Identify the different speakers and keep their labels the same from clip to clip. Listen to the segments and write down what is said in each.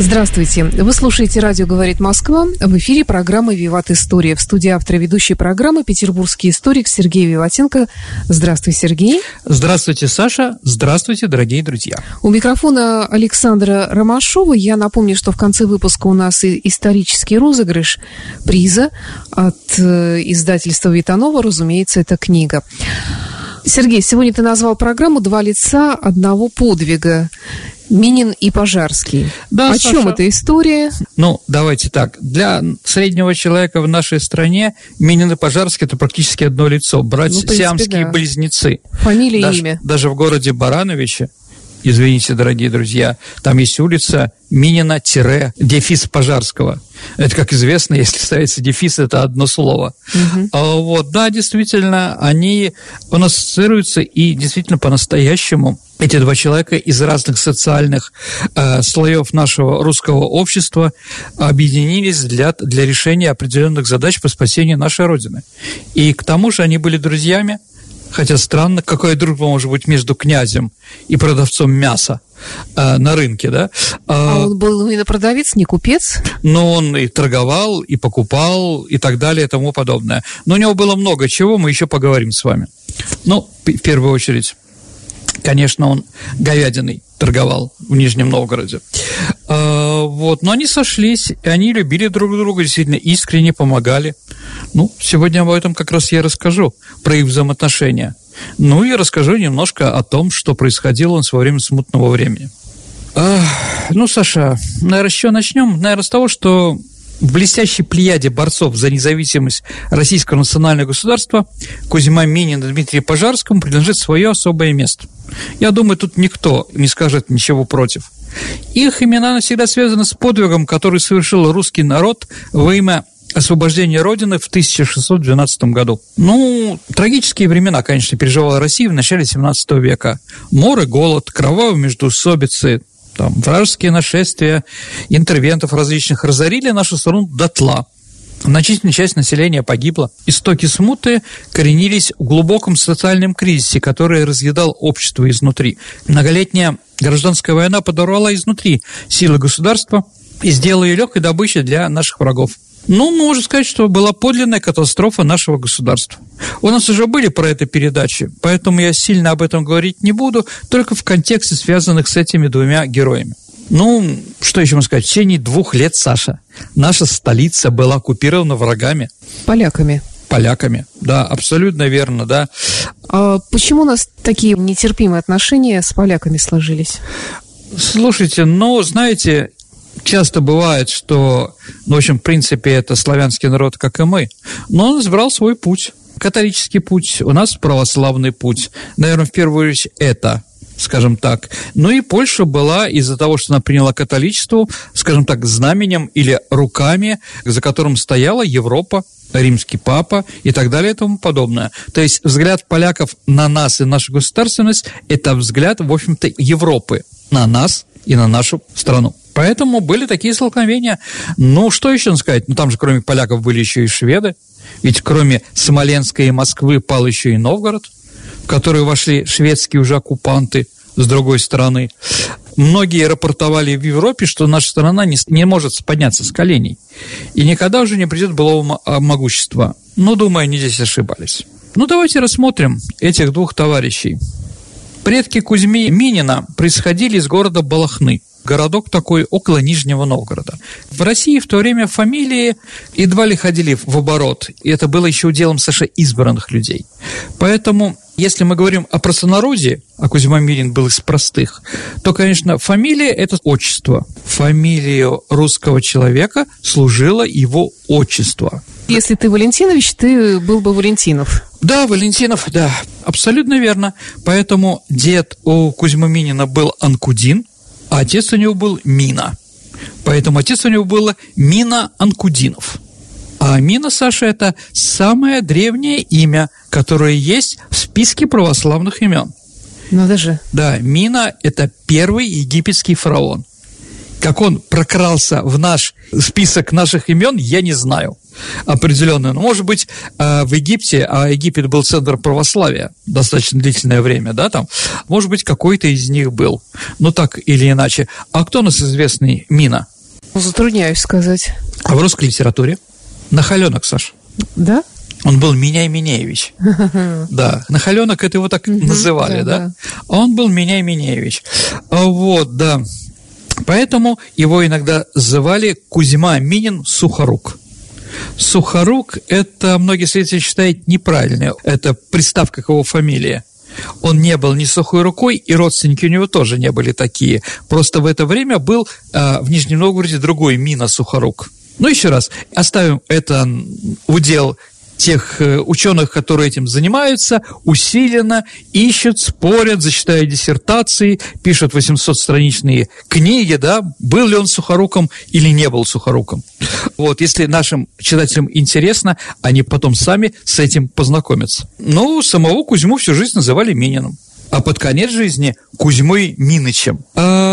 Speaker 1: Здравствуйте. Вы слушаете «Радио говорит Москва». В эфире программа «Виват История». В студии автора ведущей программы петербургский историк Сергей Виватенко. Здравствуй, Сергей.
Speaker 2: Здравствуйте, Саша. Здравствуйте, дорогие друзья.
Speaker 1: У микрофона Александра Ромашова. Я напомню, что в конце выпуска у нас исторический розыгрыш приза от э, издательства «Витанова». Разумеется, это книга. Сергей, сегодня ты назвал программу «Два лица одного подвига». Минин и Пожарский. Да, О Саша. чем эта история?
Speaker 2: Ну, давайте так. Для среднего человека в нашей стране Минин и Пожарский – это практически одно лицо. Брать ну, принципе, сиамские да. близнецы.
Speaker 1: Фамилия
Speaker 2: даже,
Speaker 1: и имя.
Speaker 2: Даже в городе Барановиче извините, дорогие друзья, там есть улица Минина-дефис Пожарского. Это, как известно, если ставится дефис, это одно слово. Угу. А, вот, да, действительно, они нас ассоциируются и действительно по-настоящему эти два человека из разных социальных э, слоев нашего русского общества объединились для, для решения определенных задач по спасению нашей Родины. И к тому же они были друзьями, Хотя странно, какая дружба может быть между князем и продавцом мяса э, на рынке, да?
Speaker 1: А, а он был именно продавец, не купец?
Speaker 2: Но он и торговал, и покупал, и так далее, и тому подобное. Но у него было много чего, мы еще поговорим с вами. Ну, в первую очередь, конечно, он говядиной торговал в Нижнем Новгороде. А, вот, но они сошлись, и они любили друг друга, действительно искренне помогали. Ну, сегодня об этом как раз я расскажу, про их взаимоотношения. Ну и расскажу немножко о том, что происходило нас во время смутного времени. Ну, Саша, наверное, еще начнем, наверное, с того, что в блестящей плеяде борцов за независимость российского национального государства Кузьма Минин и Дмитрий Пожарскому принадлежит свое особое место. Я думаю, тут никто не скажет ничего против. Их имена навсегда связаны с подвигом, который совершил русский народ во имя освобождения Родины в 1612 году. Ну, трагические времена, конечно, переживала Россия в начале 17 века. Море, голод, кровавые междоусобицы, там, вражеские нашествия, интервентов различных разорили нашу страну дотла. Значительная часть населения погибла. Истоки смуты коренились в глубоком социальном кризисе, который разъедал общество изнутри. Многолетняя гражданская война подорвала изнутри силы государства и сделала ее легкой добычей для наших врагов. Ну, можно сказать, что была подлинная катастрофа нашего государства. У нас уже были про это передачи, поэтому я сильно об этом говорить не буду, только в контексте, связанных с этими двумя героями. Ну, что еще можно сказать? В течение двух лет, Саша, наша столица была оккупирована врагами.
Speaker 1: Поляками.
Speaker 2: Поляками, да, абсолютно верно, да.
Speaker 1: А почему у нас такие нетерпимые отношения с поляками сложились?
Speaker 2: Слушайте, ну, знаете, часто бывает, что, ну, в общем, в принципе, это славянский народ, как и мы, но он избрал свой путь. Католический путь, у нас православный путь. Наверное, в первую очередь это скажем так. Ну и Польша была из-за того, что она приняла католичество, скажем так, знаменем или руками, за которым стояла Европа, римский папа и так далее и тому подобное. То есть взгляд поляков на нас и нашу государственность – это взгляд, в общем-то, Европы на нас и на нашу страну. Поэтому были такие столкновения. Ну, что еще сказать? Ну, там же кроме поляков были еще и шведы. Ведь кроме Смоленска и Москвы пал еще и Новгород, в который вошли шведские уже оккупанты с другой стороны. Многие рапортовали в Европе, что наша страна не, не может подняться с коленей. И никогда уже не придет былого а, могущества. Ну, думаю, они здесь ошибались. Ну, давайте рассмотрим этих двух товарищей. Предки Кузьми Минина происходили из города Балахны городок такой около Нижнего Новгорода. В России в то время фамилии едва ли ходили в оборот, и это было еще делом Саша избранных людей. Поэтому если мы говорим о простонародье, а Кузьма Мирин был из простых, то, конечно, фамилия – это отчество. Фамилию русского человека служило его отчество.
Speaker 1: Если ты Валентинович, ты был бы Валентинов.
Speaker 2: Да, Валентинов, да, абсолютно верно. Поэтому дед у Кузьмы Минина был Анкудин, а отец у него был Мина. Поэтому отец у него было Мина Анкудинов. А Мина, Саша, это самое древнее имя, которое есть в списке православных имен.
Speaker 1: Надо же.
Speaker 2: Да, Мина – это первый египетский фараон. Как он прокрался в наш список наших имен, я не знаю определенно. Ну, может быть, э, в Египте, а Египет был центр православия достаточно длительное время, да, там, может быть, какой-то из них был. Ну, так или иначе. А кто у нас известный Мина?
Speaker 1: Затрудняюсь сказать.
Speaker 2: А в русской литературе? Нахаленок, Саш.
Speaker 1: Да?
Speaker 2: Он был Меняй Минеевич. Да, Нахаленок это его так называли, да? А он был Меняй Минеевич. А вот, да. Поэтому его иногда звали Кузьма Минин Сухорук. Сухорук – это многие свидетели считают неправильно. Это приставка к его фамилии. Он не был ни сухой рукой, и родственники у него тоже не были такие. Просто в это время был э, в Нижнем Новгороде другой Мина Сухорук. Ну, еще раз, оставим это удел тех э, ученых, которые этим занимаются, усиленно ищут, спорят, зачитают диссертации, пишут 800-страничные книги, да, был ли он сухоруком или не был сухоруком. Вот, если нашим читателям интересно, они потом сами с этим познакомятся. Ну, самого Кузьму всю жизнь называли Мининым а под конец жизни Кузьмой Минычем. А,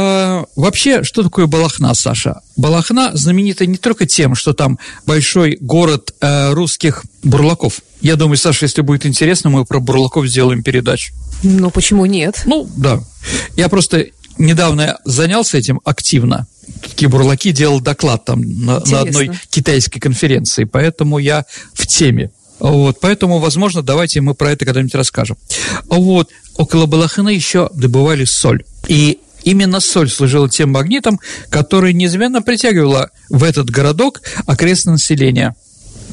Speaker 2: вообще, что такое Балахна, Саша? Балахна знаменита не только тем, что там большой город э, русских бурлаков. Я думаю, Саша, если будет интересно, мы про бурлаков сделаем передачу.
Speaker 1: Ну, почему нет?
Speaker 2: Ну, да. Я просто недавно занялся этим активно. Такие бурлаки делал доклад там на, на одной китайской конференции, поэтому я в теме. Вот, поэтому, возможно, давайте мы про это когда-нибудь расскажем. Вот, около Балахны еще добывали соль. И именно соль служила тем магнитом, который неизменно притягивала в этот городок окрестное население.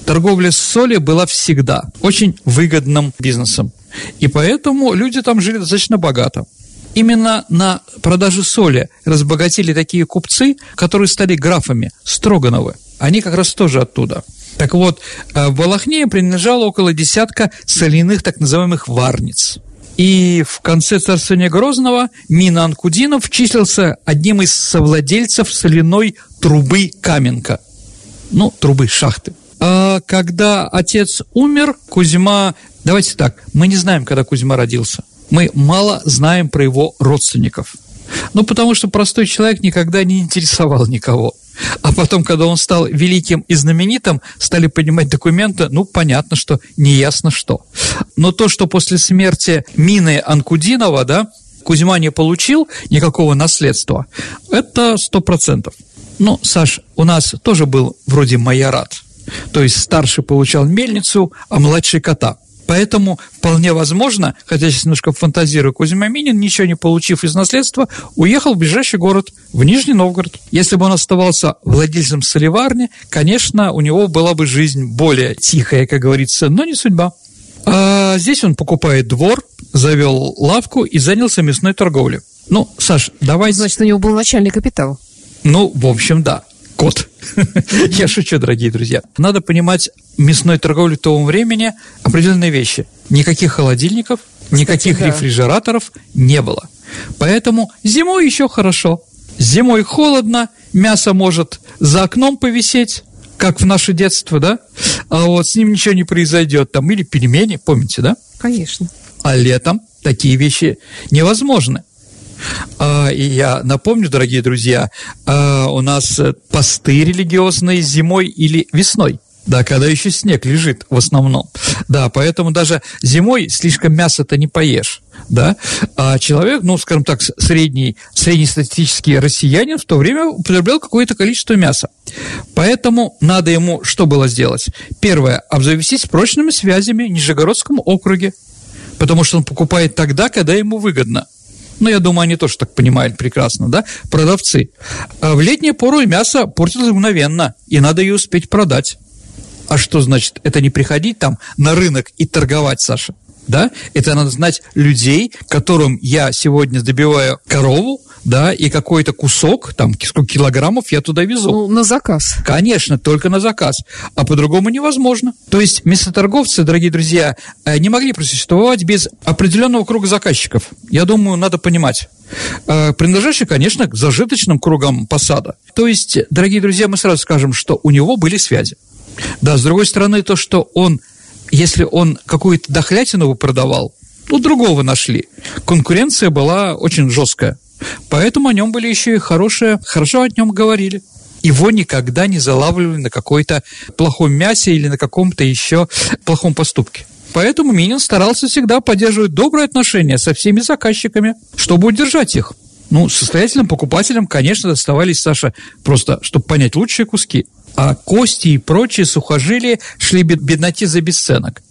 Speaker 2: Торговля с солью была всегда очень выгодным бизнесом. И поэтому люди там жили достаточно богато. Именно на продаже соли разбогатели такие купцы, которые стали графами Строгановы. Они как раз тоже оттуда. Так вот, э, в Балахне принадлежало около десятка соляных так называемых варниц. И в конце царствования Грозного Мина Анкудинов числился одним из совладельцев соляной трубы Каменка. Ну, трубы шахты. А когда отец умер, Кузьма... Давайте так, мы не знаем, когда Кузьма родился. Мы мало знаем про его родственников. Ну, потому что простой человек никогда не интересовал никого. А потом, когда он стал великим и знаменитым, стали поднимать документы, ну, понятно, что неясно что. Но то, что после смерти Мины Анкудинова, да, Кузьма не получил никакого наследства, это сто процентов. Ну, Саш, у нас тоже был вроде майорат. То есть старший получал мельницу, а младший кота. Поэтому вполне возможно, хотя сейчас немножко фантазирую, Кузьма Минин, ничего не получив из наследства, уехал в ближайший город, в Нижний Новгород. Если бы он оставался владельцем соливарни, конечно, у него была бы жизнь более тихая, как говорится, но не судьба. А здесь он покупает двор, завел лавку и занялся мясной торговлей. Ну, Саш, давай...
Speaker 1: Значит, у него был начальный капитал.
Speaker 2: Ну, в общем, да кот. Я шучу, дорогие друзья. Надо понимать мясной торговли того времени определенные вещи. Никаких холодильников, никаких да. рефрижераторов не было. Поэтому зимой еще хорошо. Зимой холодно, мясо может за окном повисеть, как в наше детство, да? А вот с ним ничего не произойдет. Там или пельмени, помните, да?
Speaker 1: Конечно.
Speaker 2: А летом такие вещи невозможны. А, и я напомню, дорогие друзья, а, у нас посты религиозные зимой или весной. Да, когда еще снег лежит в основном. Да, поэтому даже зимой слишком мясо-то не поешь. Да? А человек, ну, скажем так, средний, среднестатистический россиянин в то время употреблял какое-то количество мяса. Поэтому надо ему что было сделать? Первое, обзавестись прочными связями в Нижегородском округе, потому что он покупает тогда, когда ему выгодно – ну, я думаю, они тоже так понимают прекрасно, да, продавцы. А в летнюю пору мясо портилось мгновенно, и надо ее успеть продать. А что значит? Это не приходить там на рынок и торговать, Саша. да, это надо знать людей, которым я сегодня добиваю корову, да, и какой-то кусок, там, сколько килограммов я туда везу.
Speaker 1: Ну, на заказ.
Speaker 2: Конечно, только на заказ. А по-другому невозможно. То есть мясоторговцы, дорогие друзья, э, не могли просуществовать без определенного круга заказчиков. Я думаю, надо понимать э, принадлежащий, конечно, к зажиточным кругам посада. То есть, дорогие друзья, мы сразу скажем, что у него были связи. Да, с другой стороны, то, что он если он какую-то дохлятину продавал, ну, другого нашли. Конкуренция была очень жесткая. Поэтому о нем были еще и хорошие, хорошо о нем говорили. Его никогда не залавливали на какой-то плохом мясе или на каком-то еще плохом поступке. Поэтому Минин старался всегда поддерживать добрые отношения со всеми заказчиками, чтобы удержать их. Ну, состоятельным покупателям, конечно, доставались, Саша, просто, чтобы понять, лучшие куски – а кости и прочие сухожилия шли бедноте за бесценок.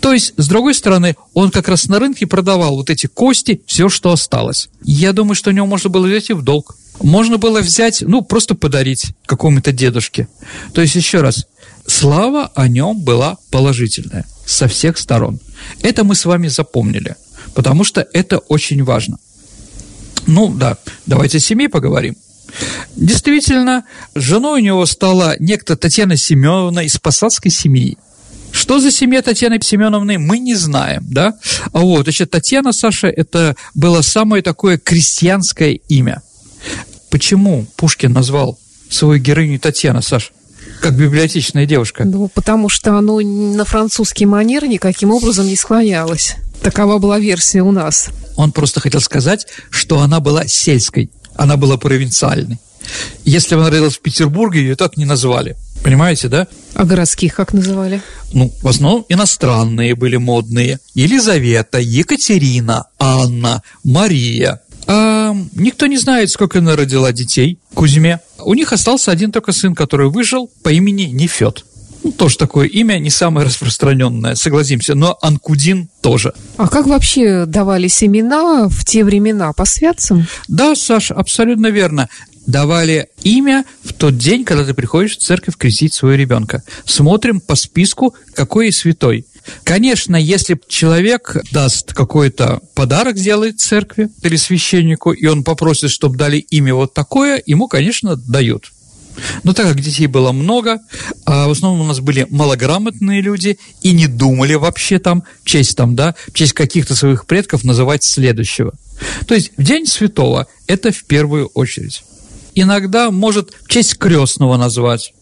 Speaker 2: То есть, с другой стороны, он как раз на рынке продавал вот эти кости, все, что осталось. Я думаю, что у него можно было взять и в долг. Можно было взять, ну, просто подарить какому-то дедушке. То есть, еще раз, слава о нем была положительная со всех сторон. Это мы с вами запомнили, потому что это очень важно. Ну, да, давайте о семье поговорим. Действительно, женой у него стала некто Татьяна Семеновна из посадской семьи. Что за семья Татьяны Семеновны, мы не знаем, да? А вот, значит, Татьяна, Саша, это было самое такое крестьянское имя. Почему Пушкин назвал свою героиню Татьяна, Саша? Как библиотечная девушка.
Speaker 1: Ну, потому что оно на французский манер никаким образом не склонялось. Такова была версия у нас.
Speaker 2: Он просто хотел сказать, что она была сельской она была провинциальной. Если бы она родилась в Петербурге, ее так не назвали. Понимаете, да?
Speaker 1: А городских как называли?
Speaker 2: Ну, в основном иностранные были модные. Елизавета, Екатерина, Анна, Мария. А никто не знает, сколько она родила детей Кузьме. У них остался один только сын, который выжил по имени Нефед. Ну, тоже такое имя, не самое распространенное, согласимся, но Анкудин тоже.
Speaker 1: А как вообще давались имена в те времена? По святцам?
Speaker 2: Да, Саша, абсолютно верно давали имя в тот день, когда ты приходишь в церковь крестить своего ребенка. Смотрим по списку, какой святой. Конечно, если человек даст какой-то подарок, сделает церкви или священнику, и он попросит, чтобы дали имя вот такое, ему, конечно, дают. Но так как детей было много, а в основном у нас были малограмотные люди и не думали вообще там в честь там, да, в честь каких-то своих предков называть следующего. То есть в День Святого это в первую очередь. Иногда может в честь крестного назвать.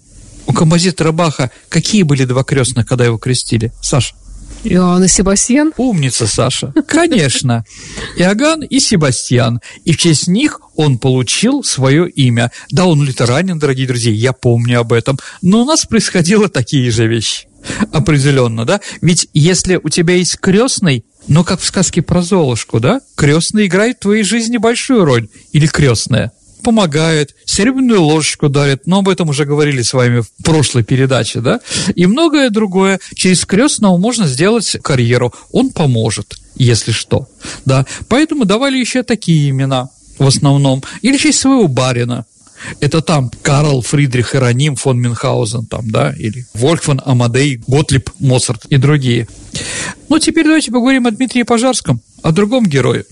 Speaker 2: У композитора Баха какие были два крестных, когда его крестили? Саша?
Speaker 1: Иоанн и Себастьян?
Speaker 2: Умница, Саша. Конечно. Иоганн и Себастьян. И в честь них он получил свое имя. Да, он лютеранин, дорогие друзья, я помню об этом. Но у нас происходило такие же вещи. Определенно, да? Ведь если у тебя есть крестный, ну, как в сказке про Золушку, да? Крестный играет в твоей жизни большую роль. Или крестная помогает, серебряную ложечку дарит, но об этом уже говорили с вами в прошлой передаче, да, и многое другое. Через крестного можно сделать карьеру, он поможет, если что, да. Поэтому давали еще такие имена в основном, или честь своего барина, это там Карл Фридрих Ироним фон Мюнхгаузен, там, да, или Вольфган Амадей, Готлиб Моцарт и другие. Ну, теперь давайте поговорим о Дмитрии Пожарском, о другом герое.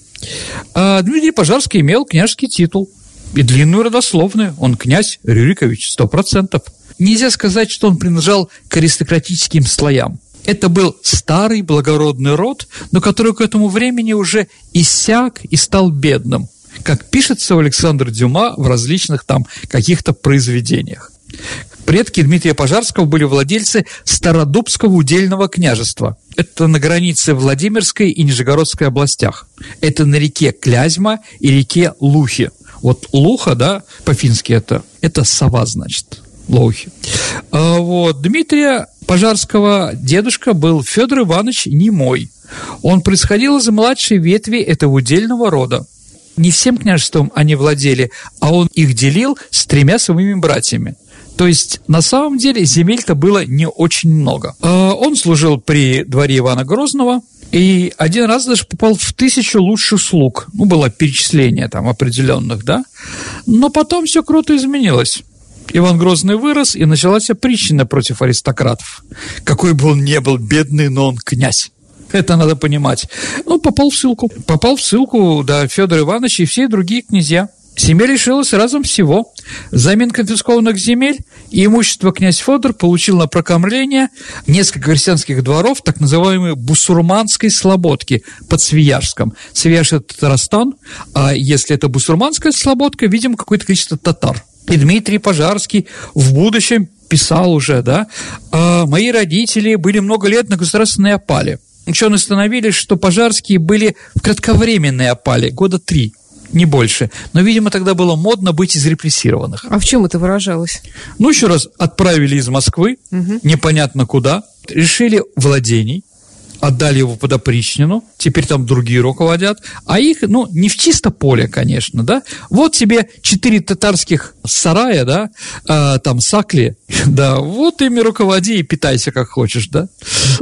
Speaker 2: А Дмитрий Пожарский имел княжеский титул – и длинную родословную. Он князь Рюрикович, сто процентов. Нельзя сказать, что он принадлежал к аристократическим слоям. Это был старый благородный род, но который к этому времени уже иссяк и стал бедным, как пишется у Александра Дюма в различных там каких-то произведениях. Предки Дмитрия Пожарского были владельцы Стародубского удельного княжества. Это на границе Владимирской и Нижегородской областях. Это на реке Клязьма и реке Лухи. Вот луха, да, по-фински это, это сова, значит, лохи. А вот Дмитрия Пожарского дедушка был Федор Иванович Немой. Он происходил из младшей ветви этого удельного рода. Не всем княжеством они владели, а он их делил с тремя своими братьями. То есть, на самом деле, земель-то было не очень много. А он служил при дворе Ивана Грозного, и один раз даже попал в тысячу лучших слуг. Ну, было перечисление там определенных, да. Но потом все круто изменилось. Иван Грозный вырос, и началась опричнина против аристократов. Какой бы он ни был бедный, но он князь. Это надо понимать. Ну, попал в ссылку. Попал в ссылку, да, Федор Иванович и все другие князья. Семья лишилась разом всего. Взамен конфискованных земель и имущество князь Федор получил на прокормление несколько крестьянских дворов так называемой бусурманской слободки под Свиярском. Свияж – это Татарстан, а если это бусурманская слободка, видимо, какое-то количество татар. И Дмитрий Пожарский в будущем писал уже, да, а мои родители были много лет на государственной опале. Ученые установили, что пожарские были в кратковременной опале, года три – не больше. Но, видимо, тогда было модно быть из репрессированных.
Speaker 1: А в чем это выражалось?
Speaker 2: Ну, еще раз, отправили из Москвы, угу. непонятно куда, решили владений, отдали его под опричнину, теперь там другие руководят, а их, ну, не в чисто поле, конечно, да, вот тебе четыре татарских сарая, да, а, там сакли, да, вот ими руководи и питайся как хочешь, да,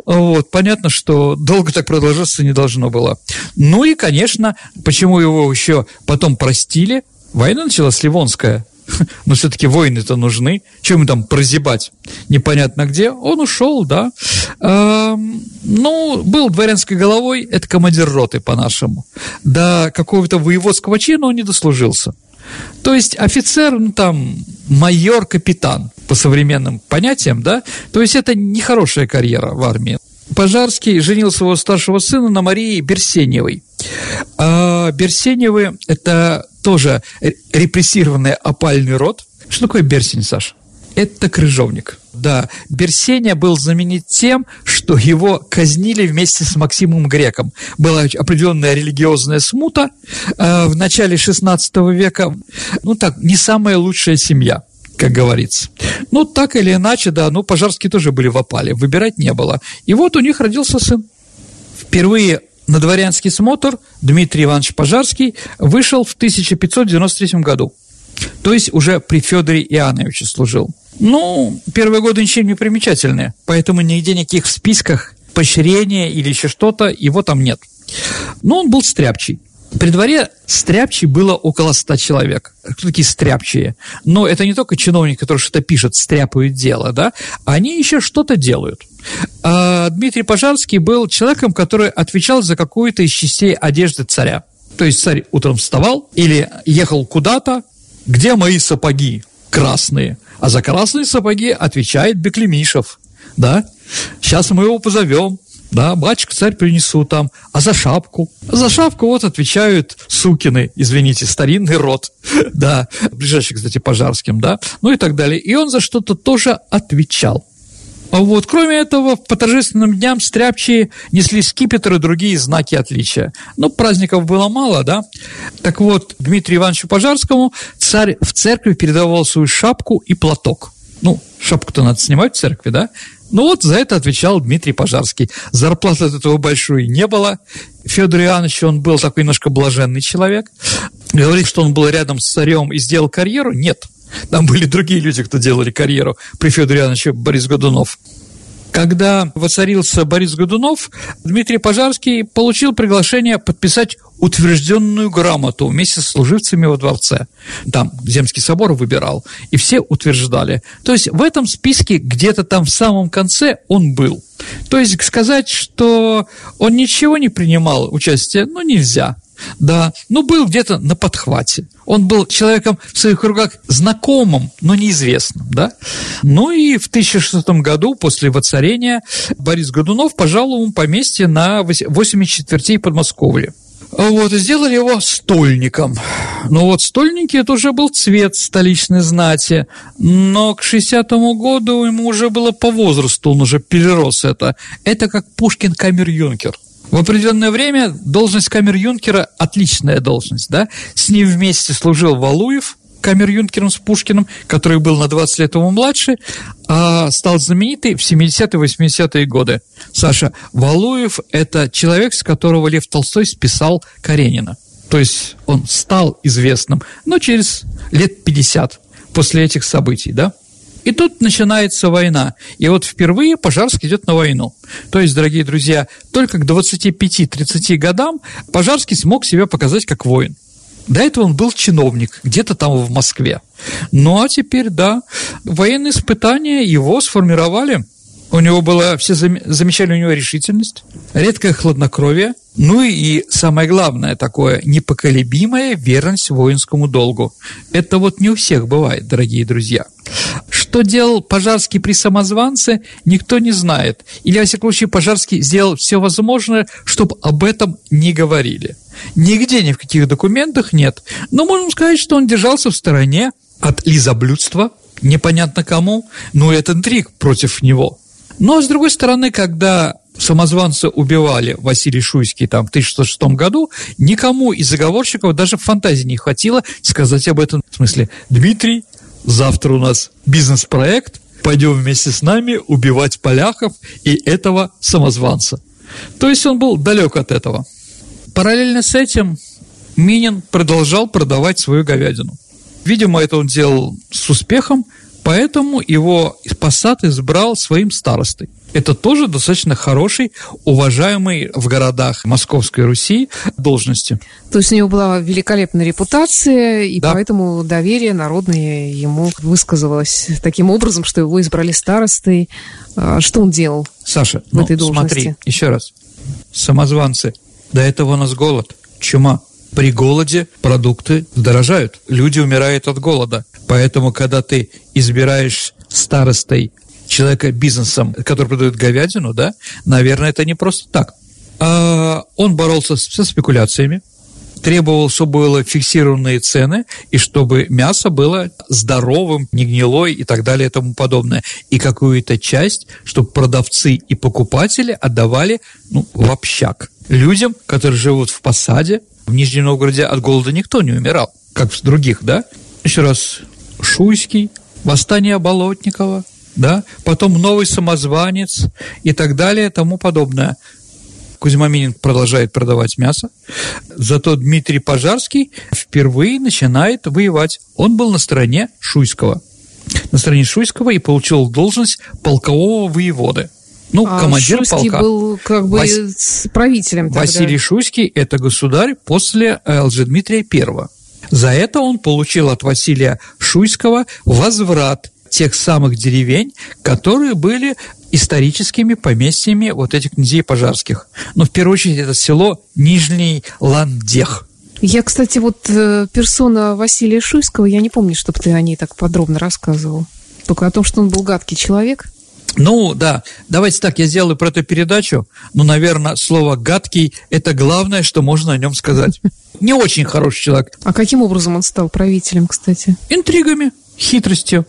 Speaker 2: вот, понятно, что долго так продолжаться не должно было. Ну и, конечно, почему его еще потом простили, Война началась Ливонская, но все-таки войны-то нужны. Чем там прозябать? Непонятно где. Он ушел, да. Эм, ну, был дворянской головой, это командир роты по-нашему. До какого-то воеводского чина он не дослужился. То есть офицер, ну там, майор, капитан по современным понятиям, да, то есть это нехорошая карьера в армии. Пожарский женил своего старшего сына на Марии Берсеневой. А Берсеневы – это тоже репрессированный опальный род. Что такое Берсень, Саша? Это крыжовник. Да, Берсеня был знаменит тем, что его казнили вместе с Максимом Греком. Была определенная религиозная смута э, в начале XVI века. Ну так, не самая лучшая семья как говорится. Ну, так или иначе, да, ну, пожарские тоже были в опале, выбирать не было. И вот у них родился сын. Впервые на дворянский смотр Дмитрий Иванович Пожарский вышел в 1593 году. То есть уже при Федоре Иоанновиче служил. Ну, первые годы ничем не примечательные, поэтому нигде никаких в списках поощрения или еще что-то его там нет. Но он был стряпчий. При дворе стряпчий было около ста человек. Кто такие стряпчие? Но это не только чиновники, которые что-то пишут, стряпают дело, да? Они еще что-то делают. А Дмитрий Пожарский был человеком, который отвечал за какую-то из частей одежды царя. То есть царь утром вставал или ехал куда-то, где мои сапоги красные? А за красные сапоги отвечает Беклемишев, да? Сейчас мы его позовем, да, батюшка, царь принесу там, а за шапку? За шапку вот отвечают сукины, извините, старинный род, да, ближайший, кстати, пожарским, да, ну и так далее. И он за что-то тоже отвечал. А вот, кроме этого, по торжественным дням стряпчие несли скипетры и другие знаки отличия. Ну, праздников было мало, да? Так вот, Дмитрию Ивановичу Пожарскому царь в церкви передавал свою шапку и платок. Ну, шапку-то надо снимать в церкви, да? Ну вот за это отвечал Дмитрий Пожарский. Зарплаты от этого большой не было. Федор Иоаннович, он был такой немножко блаженный человек. Говорит, что он был рядом с царем и сделал карьеру? Нет. Там были другие люди, кто делали карьеру при Федоре Иоанновиче Борис Годунов. Когда воцарился Борис Годунов, Дмитрий Пожарский получил приглашение подписать утвержденную грамоту вместе с служивцами во дворце. Там Земский собор выбирал, и все утверждали. То есть в этом списке где-то там в самом конце он был. То есть сказать, что он ничего не принимал участие, ну, нельзя. Да, ну, был где-то на подхвате. Он был человеком в своих кругах знакомым, но неизвестным, да. Ну и в 1600 году, после воцарения, Борис Годунов пожаловал ему поместье на 8 четвертей Подмосковья. Вот, и сделали его стольником. Ну вот стольники – это уже был цвет столичной знати, но к 60-му году ему уже было по возрасту, он уже перерос это. Это как Пушкин камер-юнкер. В определенное время должность камер-юнкера – отличная должность, да? С ним вместе служил Валуев, камер-юнкером с Пушкиным, который был на 20 лет ему младше, а стал знаменитый в 70-е 80-е годы. Саша, Валуев – это человек, с которого Лев Толстой списал Каренина. То есть он стал известным, но через лет 50 после этих событий, да? И тут начинается война. И вот впервые Пожарский идет на войну. То есть, дорогие друзья, только к 25-30 годам Пожарский смог себя показать как воин. До этого он был чиновник, где-то там в Москве. Ну а теперь, да, военные испытания его сформировали У него было, все замечали у него решительность, редкое хладнокровие, ну и самое главное такое, непоколебимая верность воинскому долгу. Это вот не у всех бывает, дорогие друзья. Что делал Пожарский при самозванце, никто не знает. Или, во всяком случае, Пожарский сделал все возможное, чтобы об этом не говорили. Нигде ни в каких документах нет. Но можем сказать, что он держался в стороне от лизоблюдства, непонятно кому, но это интриг против него. Но, с другой стороны, когда самозванца убивали Василий Шуйский там, в 1606 году, никому из заговорщиков даже фантазии не хватило сказать об этом. В смысле, Дмитрий, завтра у нас бизнес-проект, пойдем вместе с нами убивать поляхов и этого самозванца. То есть он был далек от этого. Параллельно с этим Минин продолжал продавать свою говядину. Видимо, это он делал с успехом, Поэтому его посад избрал своим старостой. Это тоже достаточно хороший, уважаемый в городах Московской Руси должности.
Speaker 1: То есть у него была великолепная репутация, и да. поэтому доверие народное ему высказывалось таким образом, что его избрали старостой. А что он делал
Speaker 2: Саша,
Speaker 1: в ну, этой должности?
Speaker 2: смотри, еще раз. Самозванцы. До этого у нас голод, чума. При голоде продукты дорожают, люди умирают от голода. Поэтому, когда ты избираешь старостой человека бизнесом, который продает говядину, да, наверное, это не просто так. А он боролся со спекуляциями, требовал, чтобы было фиксированные цены, и чтобы мясо было здоровым, не гнилой и так далее и тому подобное. И какую-то часть, чтобы продавцы и покупатели отдавали ну, в общак. Людям, которые живут в посаде, в Нижнем Новгороде от голода никто не умирал, как в других, да? Еще раз, Шуйский, восстание Болотникова, да, потом новый самозванец и так далее тому подобное. Кузьма Минин продолжает продавать мясо, зато Дмитрий Пожарский впервые начинает воевать. Он был на стороне Шуйского. На стороне Шуйского и получил должность полкового воеводы. Ну, а командир
Speaker 1: Шуйский
Speaker 2: полка.
Speaker 1: был как бы Вас... правителем тогда.
Speaker 2: Василий Шуйский – это государь после Лжедмитрия I. За это он получил от Василия Шуйского возврат тех самых деревень, которые были историческими поместьями вот этих князей пожарских. Но в первую очередь это село Нижний Ландех.
Speaker 1: Я, кстати, вот э, персона Василия Шуйского, я не помню, чтобы ты о ней так подробно рассказывал. Только о том, что он был гадкий человек.
Speaker 2: Ну, да, давайте так, я сделаю про эту передачу, но, наверное, слово «гадкий» – это главное, что можно о нем сказать. Не очень хороший человек.
Speaker 1: А каким образом он стал правителем, кстати?
Speaker 2: Интригами, хитростью.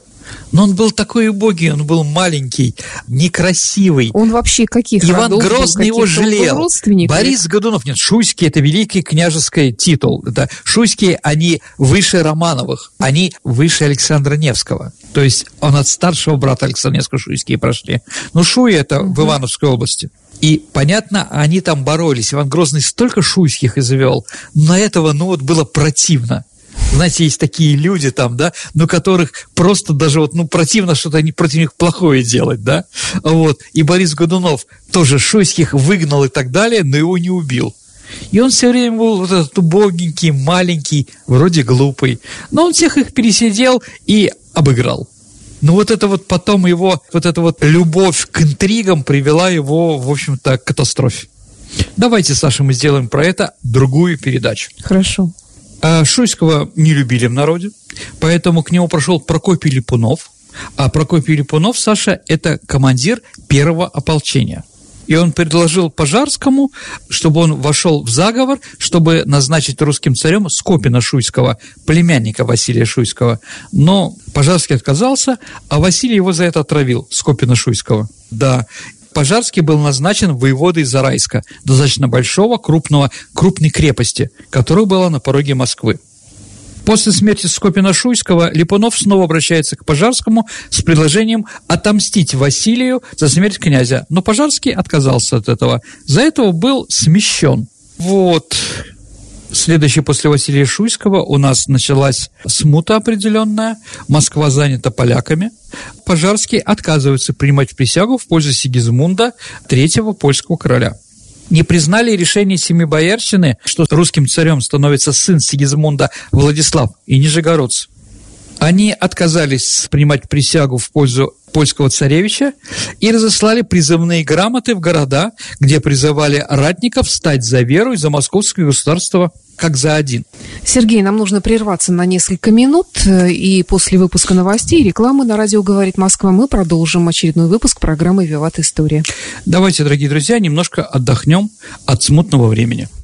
Speaker 2: Но он был такой убогий, он был маленький, некрасивый.
Speaker 1: Он вообще каких
Speaker 2: Иван Грозный его жалел.
Speaker 1: Борис
Speaker 2: Годунов, нет, Шуйский – это великий княжеский титул. Это Шуйские, они выше Романовых, они выше Александра Невского. То есть он от старшего брата Александра Невского Шуйские прошли. Но Шуй – это угу. в Ивановской области. И, понятно, они там боролись. Иван Грозный столько шуйских извел, но этого, ну вот, было противно. Знаете, есть такие люди там, да, ну, которых просто даже вот, ну, противно что-то они против них плохое делать, да, вот. И Борис Годунов тоже Шуйских выгнал и так далее, но его не убил. И он все время был вот этот убогенький, маленький, вроде глупый. Но он всех их пересидел и обыграл. Но вот это вот потом его, вот эта вот любовь к интригам привела его, в общем-то, к катастрофе. Давайте, Саша, мы сделаем про это другую передачу.
Speaker 1: Хорошо.
Speaker 2: А Шуйского не любили в народе, поэтому к нему прошел Прокопий Липунов. А Прокопий Липунов, Саша, это командир первого ополчения. И он предложил Пожарскому, чтобы он вошел в заговор, чтобы назначить русским царем Скопина Шуйского, племянника Василия Шуйского. Но Пожарский отказался, а Василий его за это отравил, Скопина Шуйского. Да, Пожарский был назначен воеводой Зарайска, достаточно большого, крупного, крупной крепости, которая была на пороге Москвы. После смерти Скопина-Шуйского Липунов снова обращается к Пожарскому с предложением отомстить Василию за смерть князя, но Пожарский отказался от этого. За этого был смещен. Вот. Следующий после Василия Шуйского у нас началась смута определенная, Москва занята поляками. Пожарский отказывается принимать присягу в пользу Сигизмунда, третьего польского короля не признали решение семи боярщины, что русским царем становится сын Сигизмунда Владислав и Нижегородц. Они отказались принимать присягу в пользу польского царевича и разослали призывные грамоты в города, где призывали ратников стать за веру и за московское государство как за один.
Speaker 1: Сергей, нам нужно прерваться на несколько минут, и после выпуска новостей и рекламы на радио «Говорит Москва» мы продолжим очередной выпуск программы «Виват История».
Speaker 2: Давайте, дорогие друзья, немножко отдохнем от смутного времени.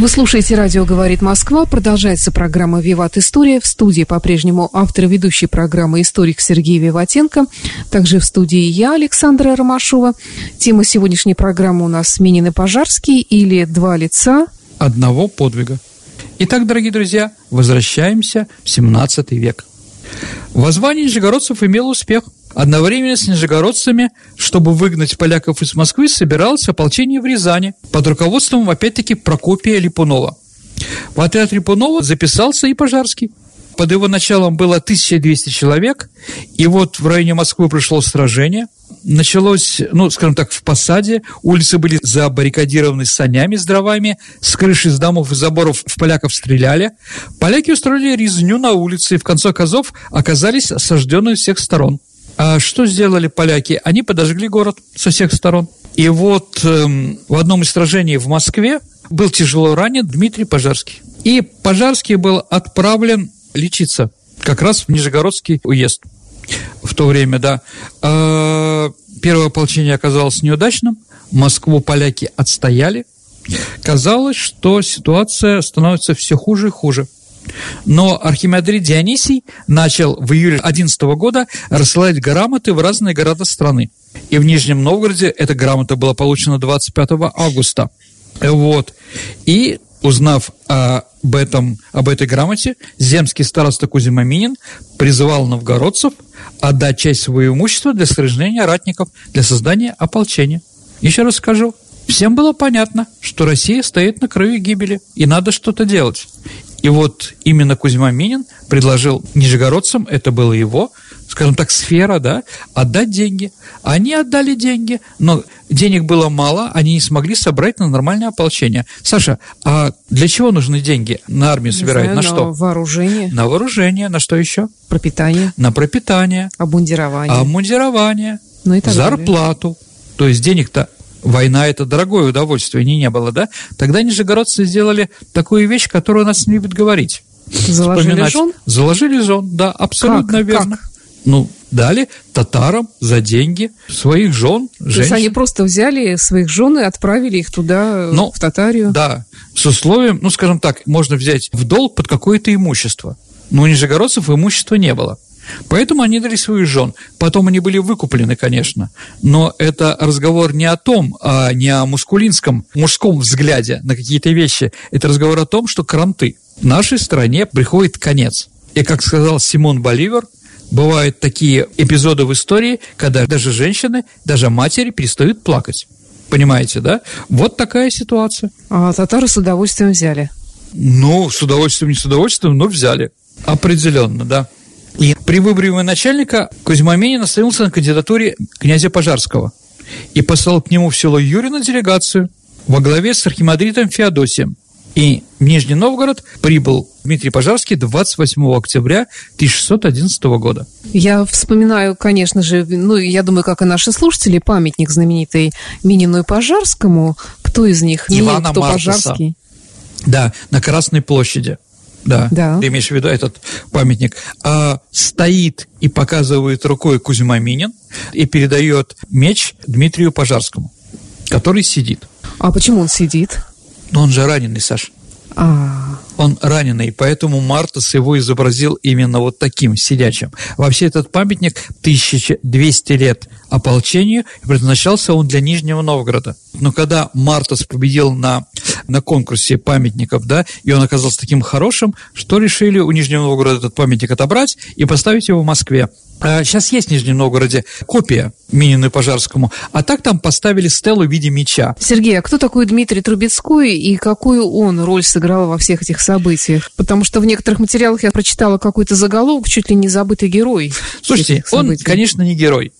Speaker 1: Вы слушаете «Радио говорит Москва». Продолжается программа «Виват История». В студии по-прежнему автор ведущей программы историк Сергей Виватенко. Также в студии я, Александра Ромашова. Тема сегодняшней программы у нас «Минин и Пожарский» или «Два лица».
Speaker 2: Одного подвига. Итак, дорогие друзья, возвращаемся в 17 век. Воззвание нижегородцев имело успех. Одновременно с нижегородцами, чтобы выгнать поляков из Москвы, собиралось ополчение в Рязани под руководством, опять-таки, Прокопия Липунова. В отряд Липунова записался и Пожарский. Под его началом было 1200 человек, и вот в районе Москвы пришло сражение – началось, ну, скажем так, в посаде, улицы были забаррикадированы санями с дровами, с крыши, с домов и заборов в поляков стреляли. Поляки устроили резню на улице и в конце концов оказались осажденные всех сторон. А что сделали поляки? Они подожгли город со всех сторон. И вот эм, в одном из сражений в Москве был тяжело ранен Дмитрий Пожарский. И Пожарский был отправлен лечиться как раз в Нижегородский уезд в то время, да. А, первое ополчение оказалось неудачным, Москву поляки отстояли. Казалось, что ситуация становится все хуже и хуже. Но Архимандрит Дионисий начал в июле 11 года рассылать грамоты в разные города страны. И в Нижнем Новгороде эта грамота была получена 25 августа. Вот. И узнав об, этом, об этой грамоте, земский староста Кузьма Минин призывал новгородцев отдать часть своего имущества для сохранения ратников, для создания ополчения. Еще раз скажу, всем было понятно, что Россия стоит на краю гибели, и надо что-то делать. И вот именно Кузьма Минин предложил нижегородцам, это было его, скажем так, сфера, да, отдать деньги. Они отдали деньги, но денег было мало, они не смогли собрать на нормальное ополчение. Саша, а для чего нужны деньги? На армию собирают? на,
Speaker 1: на
Speaker 2: что?
Speaker 1: вооружение.
Speaker 2: На вооружение. На что еще?
Speaker 1: Пропитание.
Speaker 2: На пропитание.
Speaker 1: Обмундирование.
Speaker 2: Обмундирование.
Speaker 1: Ну и так
Speaker 2: зарплату.
Speaker 1: Далее.
Speaker 2: То есть денег-то Война – это дорогое удовольствие, не, не было, да? Тогда нижегородцы сделали такую вещь, которую у нас не любят говорить.
Speaker 1: Заложили
Speaker 2: Вспоминать.
Speaker 1: жен?
Speaker 2: Заложили жен, да, абсолютно
Speaker 1: как?
Speaker 2: верно.
Speaker 1: Как?
Speaker 2: Ну, дали татарам за деньги своих жен, женщин.
Speaker 1: То есть они просто взяли своих жен и отправили их туда,
Speaker 2: ну,
Speaker 1: в Татарию?
Speaker 2: Да, с условием, ну, скажем так, можно взять в долг под какое-то имущество. Но у нижегородцев имущества не было. Поэтому они дали своих жен. Потом они были выкуплены, конечно. Но это разговор не о том, а не о мускулинском, мужском взгляде на какие-то вещи. Это разговор о том, что кранты. В нашей стране приходит конец. И, как сказал Симон Боливер, бывают такие эпизоды в истории, когда даже женщины, даже матери перестают плакать. Понимаете, да? Вот такая ситуация.
Speaker 1: А татары с удовольствием взяли.
Speaker 2: Ну, с удовольствием, не с удовольствием, но взяли. Определенно, да. И при выборе начальника Кузьма Минин остановился на кандидатуре князя Пожарского и послал к нему в село Юрино делегацию во главе с архимандритом Феодосием. И в Нижний Новгород прибыл Дмитрий Пожарский 28 октября 1611 года.
Speaker 1: Я вспоминаю, конечно же, ну, я думаю, как и наши слушатели, памятник знаменитый Минину и Пожарскому. Кто из них?
Speaker 2: Ивана
Speaker 1: Минин, кто. Пожарский?
Speaker 2: Да, на Красной площади. Да,
Speaker 1: Да.
Speaker 2: ты имеешь в виду этот памятник. А, стоит и показывает рукой Кузьма Минин и передает меч Дмитрию Пожарскому, который сидит.
Speaker 1: А почему он сидит?
Speaker 2: Но он же раненый, Саш.
Speaker 1: А,
Speaker 2: Он раненый, поэтому Мартас его изобразил именно вот таким, сидячим. Вообще этот памятник 1200 лет ополчению, и предназначался он для Нижнего Новгорода. Но когда Мартас победил на, на конкурсе памятников, да, и он оказался таким хорошим, что решили у Нижнего Новгорода этот памятник отобрать и поставить его в Москве. Сейчас есть в Нижнем Новгороде копия Минину Пожарскому, а так там поставили стелу в виде меча.
Speaker 1: Сергей, а кто такой Дмитрий Трубецкой и какую он роль сыграл во всех этих событиях? Потому что в некоторых материалах я прочитала какой-то заголовок, чуть ли не забытый герой.
Speaker 2: Слушайте, он, конечно, не герой.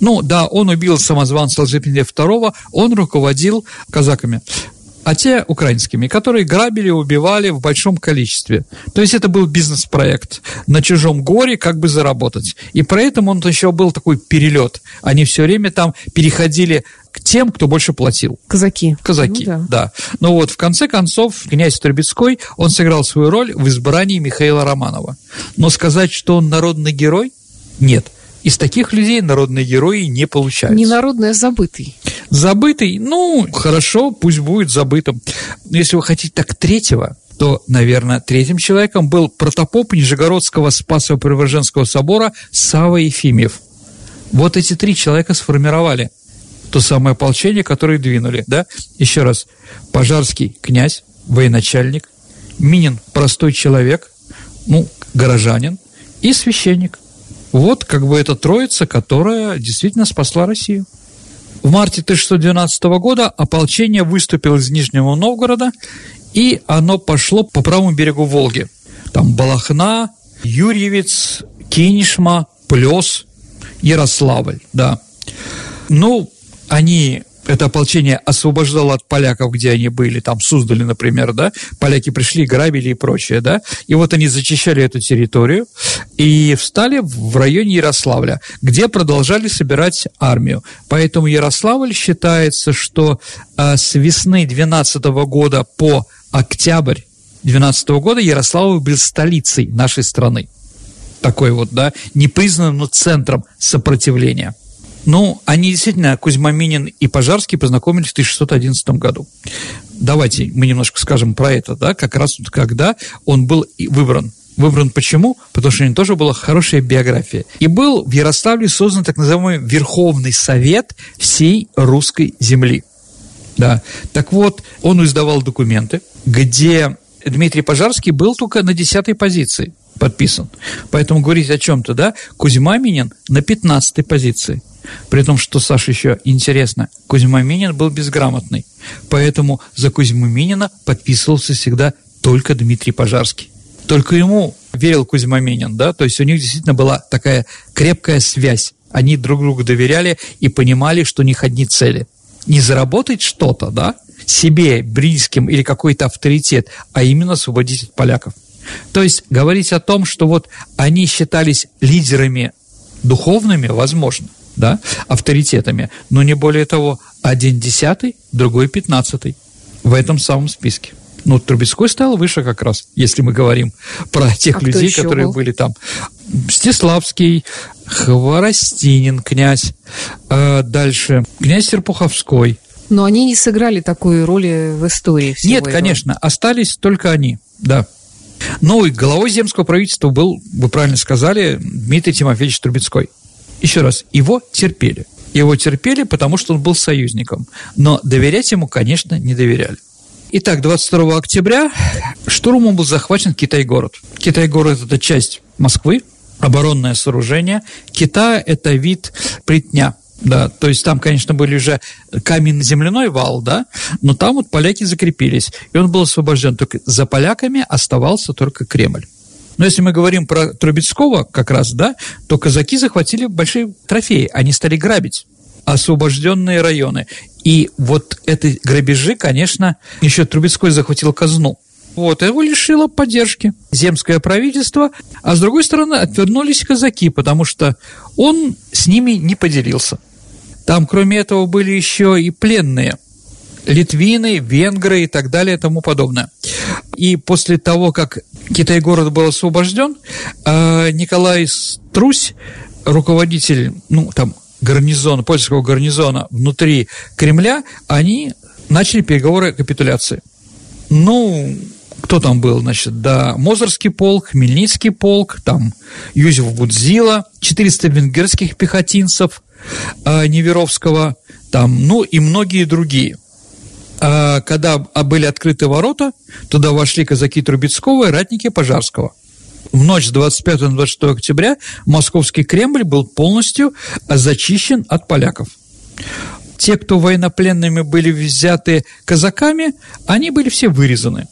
Speaker 2: Ну, да, он убил самозванца Лжепения II, он руководил казаками а те украинскими, которые грабили и убивали в большом количестве. То есть это был бизнес-проект на чужом горе, как бы заработать. И поэтому он еще был такой перелет. Они все время там переходили к тем, кто больше платил.
Speaker 1: Казаки.
Speaker 2: Казаки, ну, да. да. Но вот в конце концов князь Трубецкой, он сыграл свою роль в избрании Михаила Романова. Но сказать, что он народный герой, нет – из таких людей народные герои не получаются.
Speaker 1: Не народный, а забытый.
Speaker 2: Забытый? Ну, хорошо, пусть будет забытым. Но если вы хотите так третьего, то, наверное, третьим человеком был протопоп Нижегородского Спасово-Преображенского собора Сава Ефимьев. Вот эти три человека сформировали то самое ополчение, которое двинули. Да? Еще раз, Пожарский князь, военачальник, Минин простой человек, ну, горожанин и священник – вот как бы эта троица, которая действительно спасла Россию. В марте 1612 года ополчение выступило из Нижнего Новгорода, и оно пошло по правому берегу Волги. Там Балахна, Юрьевец, Кинешма, Плес, Ярославль, да. Ну, они это ополчение освобождало от поляков, где они были, там Суздали, например, да, поляки пришли, грабили и прочее, да, и вот они зачищали эту территорию и встали в районе Ярославля, где продолжали собирать армию. Поэтому Ярославль считается, что а, с весны 12 года по октябрь 12 года Ярославль был столицей нашей страны. Такой вот, да, непризнанным центром сопротивления. Ну, они действительно, Кузьма Минин и Пожарский познакомились в 1611 году. Давайте мы немножко скажем про это, да, как раз когда он был выбран. Выбран почему? Потому что у него тоже была хорошая биография. И был в Ярославле создан так называемый Верховный Совет всей русской земли. Да. Так вот, он издавал документы, где Дмитрий Пожарский был только на десятой позиции подписан. Поэтому говорить о чем-то, да, Кузьма Минин на пятнадцатой позиции. При том, что, Саша, еще интересно, Кузьма Минин был безграмотный, поэтому за Кузьму Минина подписывался всегда только Дмитрий Пожарский. Только ему верил Кузьма Минин, да, то есть у них действительно была такая крепкая связь. Они друг другу доверяли и понимали, что у них одни цели. Не заработать что-то, да, себе, близким или какой-то авторитет, а именно освободить от поляков. То есть говорить о том, что вот они считались лидерами духовными, возможно да, авторитетами, но не более того, один десятый, другой пятнадцатый в этом самом списке. Ну, Трубецкой стал выше как раз, если мы говорим про тех а людей, которые был? были там. Стеславский, Хворостинин князь, э, дальше князь Серпуховской.
Speaker 1: Но они не сыграли такой роли в истории всего
Speaker 2: Нет, этого. конечно, остались только они, да. Ну и главой земского правительства был, вы правильно сказали, Дмитрий Тимофеевич Трубецкой. Еще раз, его терпели. Его терпели, потому что он был союзником. Но доверять ему, конечно, не доверяли. Итак, 22 октября штурмом был захвачен Китай-город. Китай-город – это часть Москвы, оборонное сооружение. Китай – это вид плетня, да, то есть там, конечно, были уже каменно-земляной вал, да, но там вот поляки закрепились, и он был освобожден. Только за поляками оставался только Кремль. Но если мы говорим про Трубецкого как раз, да, то казаки захватили большие трофеи, они стали грабить освобожденные районы. И вот эти грабежи, конечно, еще Трубецкой захватил казну. Вот, его лишило поддержки земское правительство, а с другой стороны отвернулись казаки, потому что он с ними не поделился. Там, кроме этого, были еще и пленные – литвины, венгры и так далее и тому подобное. И после того, как Китай-город был освобожден, а, Николай Струсь, руководитель, ну, там, гарнизона, польского гарнизона внутри Кремля, они начали переговоры о капитуляции. Ну, кто там был, значит, да, Мозорский полк, Хмельницкий полк, там Юзеф Будзила, 400 венгерских пехотинцев э, Неверовского, там, ну и многие другие – когда были открыты ворота, туда вошли казаки Трубецкого и ратники Пожарского. В ночь с 25 на 26 октября московский Кремль был полностью зачищен от поляков. Те, кто военнопленными были взяты казаками, они были все вырезаны.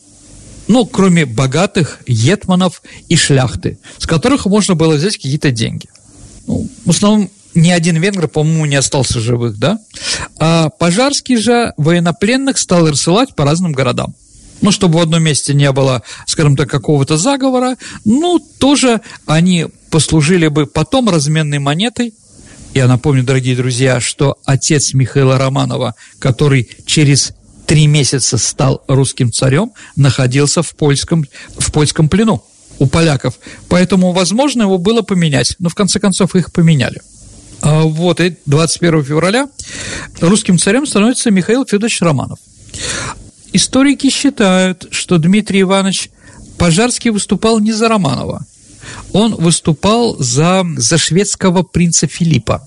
Speaker 2: Ну, кроме богатых етманов и шляхты, с которых можно было взять какие-то деньги. Ну, в основном ни один венгр, по-моему, не остался живых, да? А Пожарский же военнопленных стал рассылать по разным городам ну, чтобы в одном месте не было, скажем так, какого-то заговора, ну, тоже они послужили бы потом разменной монетой. Я напомню, дорогие друзья, что отец Михаила Романова, который через три месяца стал русским царем, находился в польском, в польском плену у поляков. Поэтому, возможно, его было поменять, но в конце концов их поменяли. А вот, и 21 февраля русским царем становится Михаил Федорович Романов. Историки считают, что Дмитрий Иванович Пожарский выступал не за Романова, он выступал за, за шведского принца Филиппа.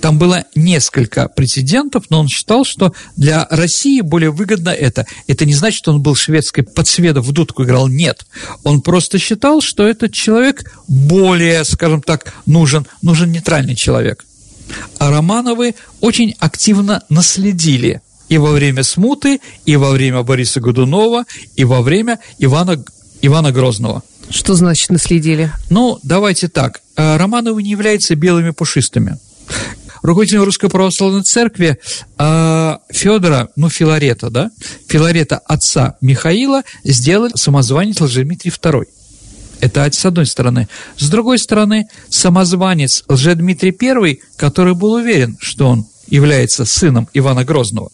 Speaker 2: Там было несколько прецедентов, но он считал, что для России более выгодно это. Это не значит, что он был шведской подсведов в дудку играл, нет. Он просто считал, что этот человек более, скажем так, нужен, нужен нейтральный человек. А Романовы очень активно наследили и во время смуты, и во время Бориса Годунова, и во время Ивана, Ивана Грозного.
Speaker 1: Что значит наследили?
Speaker 2: Ну, давайте так. Э, Романовы не являются белыми пушистыми. Руководитель Русской Православной Церкви э, Федора, ну, Филарета, да, Филарета отца Михаила сделали самозванец Лжедмитрий II. Это с одной стороны. С другой стороны, самозванец Лжедмитрий I, который был уверен, что он является сыном Ивана Грозного,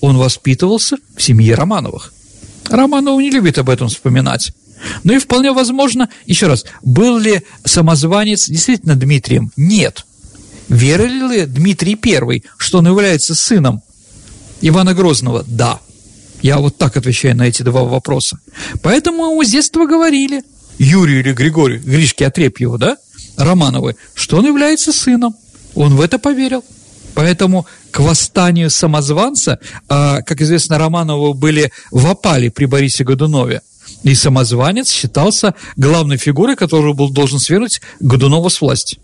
Speaker 2: он воспитывался в семье Романовых. Романовы не любят об этом вспоминать. Ну и вполне возможно, еще раз, был ли самозванец действительно Дмитрием? Нет. Верили ли Дмитрий I, что он является сыном Ивана Грозного? Да. Я вот так отвечаю на эти два вопроса. Поэтому ему с детства говорили, Юрию или Григорию, Гришке Отрепьеву, да, Романовы, что он является сыном. Он в это поверил. Поэтому к восстанию самозванца, а, как известно, Романовы были в опале при Борисе Годунове. И самозванец считался главной фигурой, которую был должен свергнуть Годунова с власти.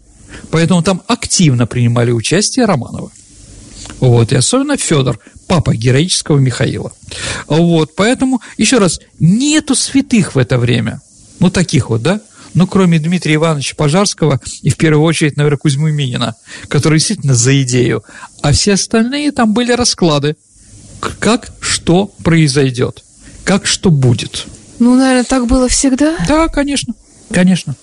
Speaker 2: Поэтому там активно принимали участие Романовы. Вот, и особенно Федор, папа героического Михаила. Вот, поэтому, еще раз, нету святых в это время. Ну, таких вот, да? ну, кроме Дмитрия Ивановича Пожарского и, в первую очередь, наверное, Кузьмы Минина, который действительно за идею, а все остальные там были расклады, как что произойдет, как что будет.
Speaker 1: Ну, наверное, так было всегда?
Speaker 2: Да, конечно, конечно.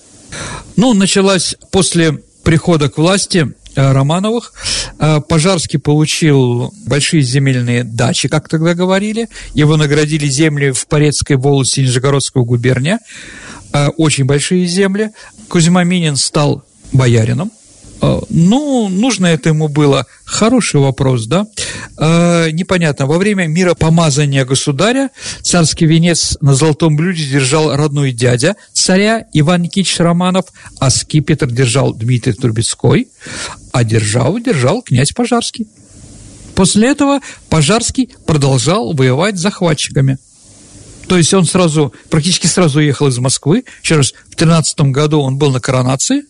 Speaker 2: Ну, началась после прихода к власти э, Романовых. Э, Пожарский получил большие земельные дачи, как тогда говорили. Его наградили земли в Порецкой волости Нижегородского губерния. Э, очень большие земли. Кузьма Минин стал боярином. Э, ну, нужно это ему было. Хороший вопрос, да? Э, непонятно. Во время мира помазания государя царский венец на золотом блюде держал родной дядя царя Иван Никитич Романов, а скипетр держал Дмитрий Трубецкой, а державу держал князь Пожарский. После этого Пожарский продолжал воевать с захватчиками – то есть он сразу, практически сразу уехал из Москвы. Еще раз, в 13 году он был на коронации,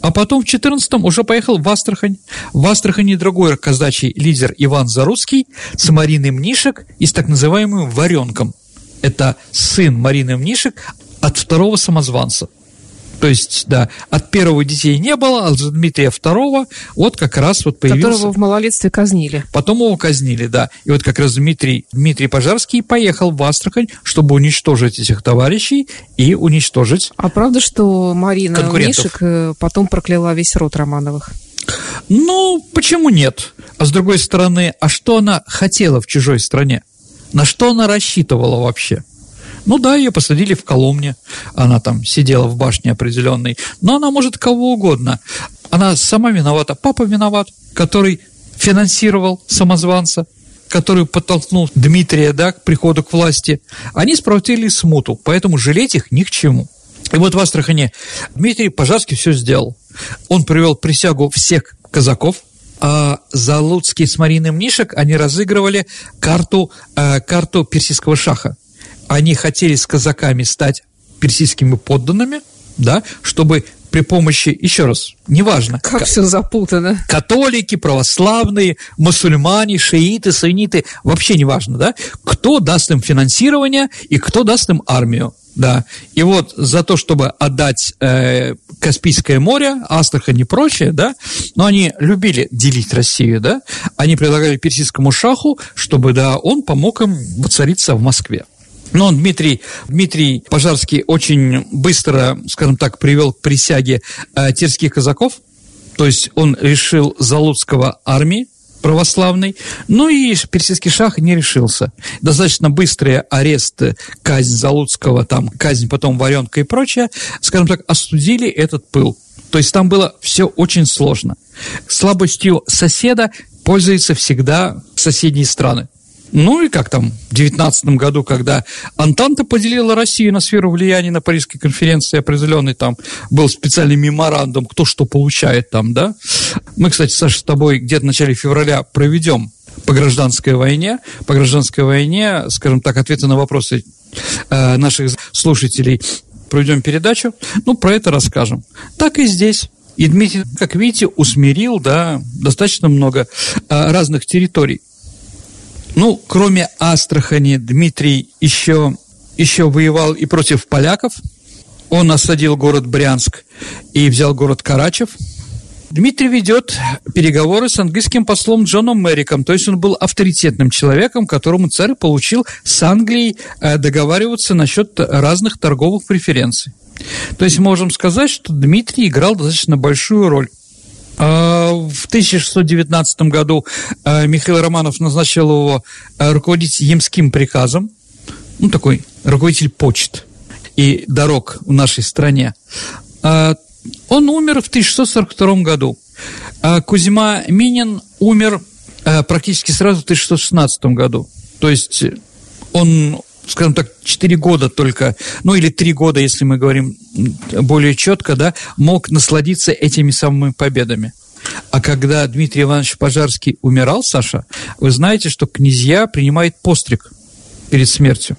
Speaker 2: а потом в 14 уже поехал в Астрахань. В Астрахани другой казачий лидер Иван Зарусский с Мариной Мнишек и с так называемым Варенком. Это сын Марины Мнишек от второго самозванца. То есть, да, от первого детей не было, а от Дмитрия второго вот как раз вот появился...
Speaker 1: Которого в малолетстве казнили.
Speaker 2: Потом его казнили, да. И вот как раз Дмитрий, Дмитрий Пожарский поехал в Астрахань, чтобы уничтожить этих товарищей и уничтожить
Speaker 1: А правда, что Марина Мишек э, потом прокляла весь род Романовых?
Speaker 2: Ну, почему нет? А с другой стороны, а что она хотела в чужой стране? На что она рассчитывала вообще? Ну да, ее посадили в Коломне, она там сидела в башне определенной, но она может кого угодно. Она сама виновата, папа виноват, который финансировал самозванца, который подтолкнул Дмитрия да, к приходу к власти. Они справили смуту, поэтому жалеть их ни к чему. И вот в Астрахане Дмитрий Пожарский все сделал. Он привел присягу всех казаков, а Залуцкий с Мариной Мнишек, они разыгрывали карту, э, карту персидского шаха они хотели с казаками стать персидскими подданными, да, чтобы при помощи, еще раз, неважно.
Speaker 1: Как все запутано.
Speaker 2: Католики, православные, мусульмане, шииты, сунниты, вообще неважно, да, кто даст им финансирование и кто даст им армию. Да, и вот за то, чтобы отдать э, Каспийское море, Астрахань и прочее, да, но они любили делить Россию, да, они предлагали персидскому шаху, чтобы, да, он помог им воцариться в Москве. Но Дмитрий, Дмитрий Пожарский очень быстро, скажем так, привел к присяге э, терских казаков, то есть он решил Залуцкого армии, православный. Ну и персидский шах не решился. Достаточно быстрый арест, казнь Залуцкого, там, казнь потом Варенка и прочее, скажем так, остудили этот пыл. То есть там было все очень сложно. Слабостью соседа пользуются всегда соседние страны. Ну и как там в 19 году, когда Антанта поделила Россию на сферу влияния на Парижской конференции, определенный там был специальный меморандум, кто что получает там, да. Мы, кстати, Саша, с тобой где-то в начале февраля проведем по гражданской войне, по гражданской войне, скажем так, ответы на вопросы э, наших слушателей проведем передачу, ну, про это расскажем. Так и здесь. И Дмитрий, как видите, усмирил, да, достаточно много э, разных территорий. Ну, кроме Астрахани, Дмитрий еще, еще воевал и против поляков. Он осадил город Брянск и взял город Карачев. Дмитрий ведет переговоры с английским послом Джоном Мэриком, то есть он был авторитетным человеком, которому царь получил с Англией э, договариваться насчет разных торговых преференций. То есть можем сказать, что Дмитрий играл достаточно большую роль. А, в 1619 году а, Михаил Романов назначил его а, руководить Емским приказом, ну, такой руководитель почт и дорог в нашей стране. Он умер в 1642 году. Кузьма Минин умер практически сразу в 1616 году. То есть он скажем так, 4 года только, ну или 3 года, если мы говорим более четко, да, мог насладиться этими самыми победами. А когда Дмитрий Иванович Пожарский умирал, Саша, вы знаете, что князья принимают постриг перед смертью.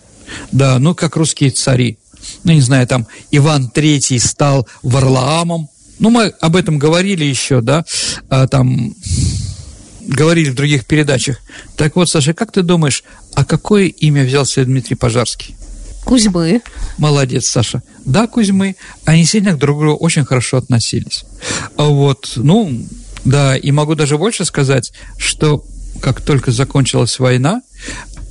Speaker 2: Да, ну как русские цари. Ну, не знаю, там Иван Третий стал Варлаамом. Ну, мы об этом говорили еще, да, а, там говорили в других передачах. Так вот, Саша, как ты думаешь, а какое имя взял себе Дмитрий Пожарский?
Speaker 1: Кузьмы.
Speaker 2: Молодец, Саша. Да, Кузьмы. Они сильно к друг другу очень хорошо относились. А вот, ну, да, и могу даже больше сказать, что как только закончилась война,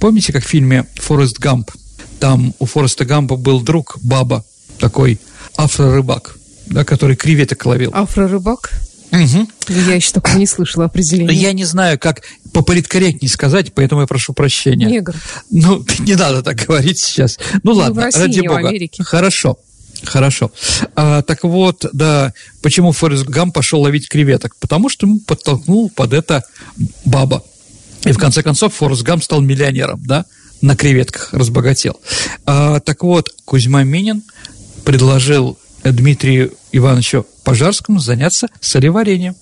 Speaker 2: помните, как в фильме «Форест Гамп», там у Фореста Гампа был друг, баба, такой афрорыбак, да, который креветок ловил.
Speaker 1: Афрорыбак? Угу. Я еще такого не слышала определения.
Speaker 2: Я не знаю, как пополиткорректнее сказать, поэтому я прошу прощения.
Speaker 1: Негр.
Speaker 2: Ну, не надо так говорить сейчас. Ну, ну ладно,
Speaker 1: России,
Speaker 2: ради бога. Хорошо. Хорошо. А, так вот, да, почему Форест Гам пошел ловить креветок? Потому что ему подтолкнул под это баба. И в конце концов Форест Гам стал миллионером, да, на креветках разбогател. А, так вот, Кузьма Минин предложил Дмитрию Ивановичу Пожарскому заняться солеварением.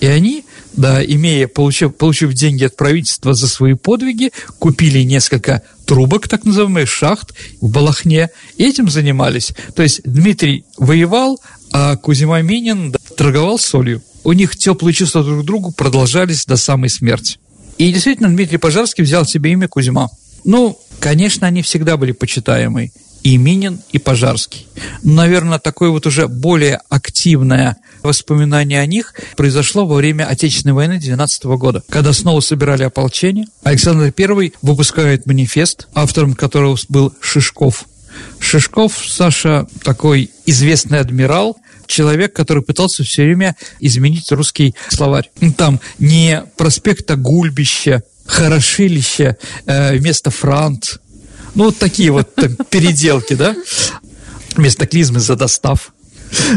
Speaker 2: И они, да, имея, получив, получив деньги от правительства за свои подвиги, купили несколько трубок, так называемых, шахт в Балахне, и этим занимались. То есть Дмитрий воевал, а Кузьма Минин да, торговал солью. У них теплые чувства друг к другу продолжались до самой смерти. И действительно, Дмитрий Пожарский взял себе имя Кузьма. Ну, конечно, они всегда были почитаемые и Минин, и Пожарский. Наверное, такое вот уже более активное воспоминание о них произошло во время Отечественной войны 12 года, когда снова собирали ополчение. Александр I выпускает манифест, автором которого был Шишков. Шишков, Саша, такой известный адмирал, человек, который пытался все время изменить русский словарь. Там не проспекта Гульбище, Хорошилище э, вместо Франт, ну, вот такие вот переделки, да? Вместо клизмы за достав.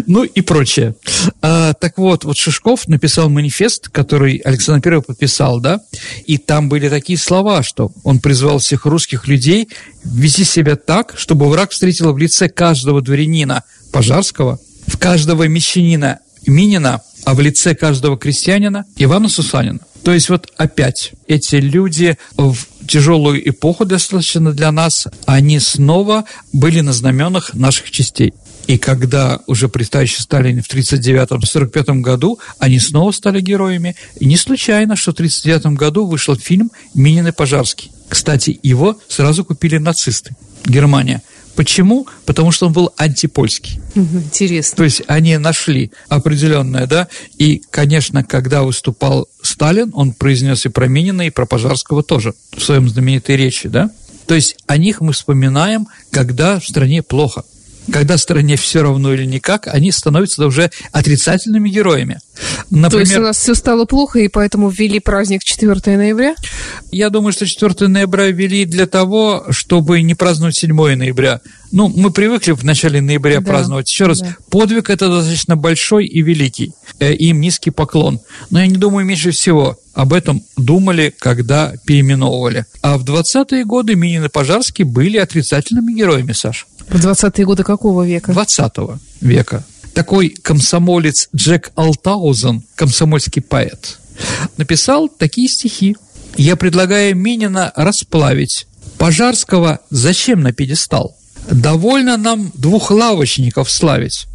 Speaker 2: Ну и прочее. А, так вот, вот Шишков написал манифест, который Александр I подписал, да, и там были такие слова, что он призвал всех русских людей вести себя так, чтобы враг встретил в лице каждого дворянина Пожарского, в каждого мещанина Минина, а в лице каждого крестьянина Ивана Сусанина. То есть вот опять эти люди в тяжелую эпоху достаточно для нас, они снова были на знаменах наших частей. И когда уже при товарище Сталине в 1939-1945 году они снова стали героями. И не случайно, что в 1939 году вышел фильм «Минин и Пожарский». Кстати, его сразу купили нацисты. Германия. Почему? Потому что он был антипольский.
Speaker 1: Интересно.
Speaker 2: То есть они нашли определенное, да, и, конечно, когда выступал Сталин, он произнес и про Минина, и про Пожарского тоже в своем знаменитой речи, да. То есть о них мы вспоминаем, когда в стране плохо когда стране все равно или никак, они становятся уже отрицательными героями.
Speaker 1: Например, То есть у нас все стало плохо, и поэтому ввели праздник 4 ноября?
Speaker 2: Я думаю, что 4 ноября ввели для того, чтобы не праздновать 7 ноября. Ну, мы привыкли в начале ноября да, праздновать. Еще раз, да. подвиг это достаточно большой и великий. Э, им низкий поклон. Но я не думаю, меньше всего об этом думали, когда переименовывали. А в 20-е годы Минин и Пожарский были отрицательными героями, Саша.
Speaker 1: В 20-е годы какого века?
Speaker 2: 20 века. Такой комсомолец Джек Алтаузен, комсомольский поэт, написал такие стихи. «Я предлагаю Минина расплавить. Пожарского зачем на пьедестал? Довольно нам двух лавочников славить.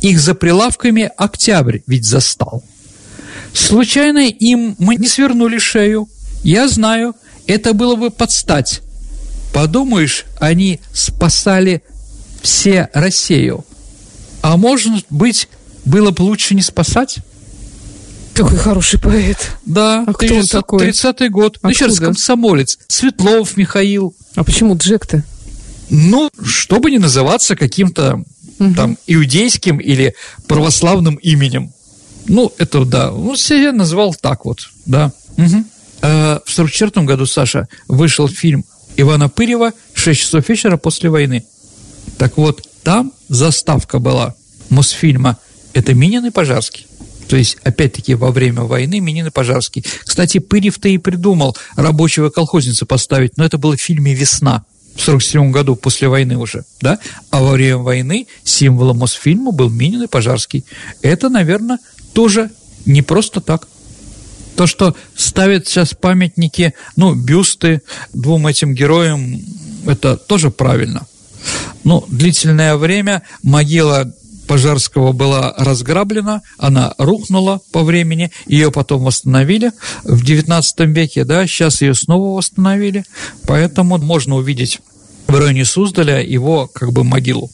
Speaker 2: Их за прилавками октябрь ведь застал. Случайно им мы не свернули шею. Я знаю, это было бы подстать. Подумаешь, они спасали все Россию. А может быть, было бы лучше не спасать?
Speaker 1: Такой хороший поэт.
Speaker 2: Да,
Speaker 1: а кто он такой?
Speaker 2: 30-й год. Ну, еще раз, комсомолец. Светлов Михаил.
Speaker 1: А почему Джек-то?
Speaker 2: Ну, чтобы не называться каким-то угу. там иудейским или православным именем. Ну, это да. Он себя назвал так вот, да. Угу. А в 44 году, Саша, вышел фильм Ивана Пырева «Шесть часов вечера после войны». Так вот, там заставка была Мосфильма «Это Минин и Пожарский». То есть, опять-таки, во время войны Минин и Пожарский. Кстати, Пырев-то и придумал рабочего колхозница поставить, но это было в фильме «Весна» в 47 году, после войны уже, да? А во время войны символом Мосфильма был Минин и Пожарский. Это, наверное, тоже не просто так. То, что ставят сейчас памятники, ну, бюсты двум этим героям, это тоже правильно. Ну, длительное время могила Пожарского была разграблена, она рухнула по времени, ее потом восстановили в XIX веке, да, сейчас ее снова восстановили, поэтому можно увидеть в районе Суздаля его как бы могилу.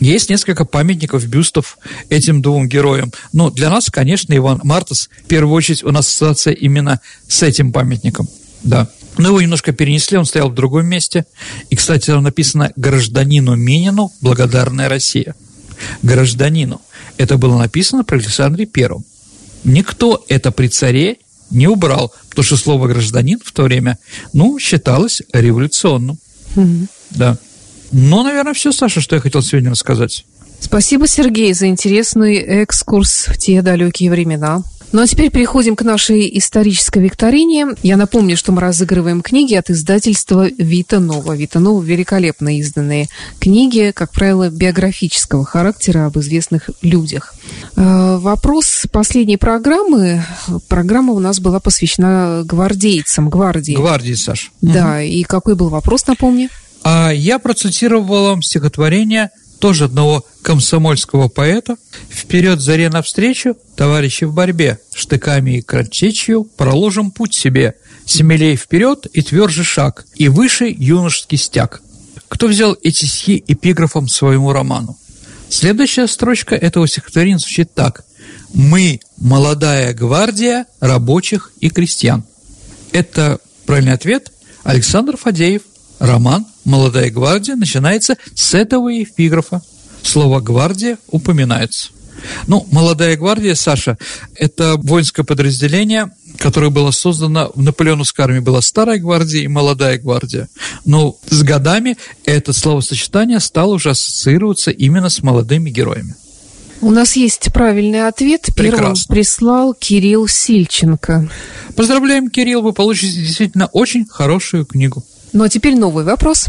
Speaker 2: Есть несколько памятников, бюстов этим двум героям. Но для нас, конечно, Иван Мартас, в первую очередь, у нас ассоциация именно с этим памятником. Да. Но его немножко перенесли, он стоял в другом месте. И, кстати, там написано «Гражданину Минину благодарная Россия». Гражданину. Это было написано при Александре Первом. Никто это при царе не убрал, потому что слово «гражданин» в то время, ну, считалось революционным. Mm-hmm. Да. Ну, наверное, все, Саша, что я хотел сегодня рассказать.
Speaker 1: Спасибо, Сергей, за интересный экскурс в те далекие времена. Ну а теперь переходим к нашей исторической викторине. Я напомню, что мы разыгрываем книги от издательства Вита Нова. Вита Нова великолепно изданные книги, как правило, биографического характера об известных людях. Э, вопрос последней программы. Программа у нас была посвящена гвардейцам, гвардии.
Speaker 2: Гвардии, Саш.
Speaker 1: Да, угу. и какой был вопрос, напомни?
Speaker 2: А я процитировал вам стихотворение тоже одного комсомольского поэта. «Вперед заре навстречу, товарищи в борьбе, штыками и кратчечью проложим путь себе, смелей вперед и тверже шаг, и выше юношеский стяг». Кто взял эти стихи эпиграфом своему роману? Следующая строчка этого стихотворения звучит так. «Мы – молодая гвардия рабочих и крестьян». Это правильный ответ. Александр Фадеев – Роман «Молодая гвардия» начинается с этого эпиграфа. Слово «гвардия» упоминается. Ну, «Молодая гвардия», Саша, это воинское подразделение, которое было создано в Наполеоновской армии. Была старая гвардия и молодая гвардия. Но с годами это словосочетание стало уже ассоциироваться именно с молодыми героями.
Speaker 1: У нас есть правильный ответ. Первым прислал Кирилл Сильченко.
Speaker 2: Поздравляем, Кирилл, вы получите действительно очень хорошую книгу.
Speaker 1: Ну а теперь новый вопрос.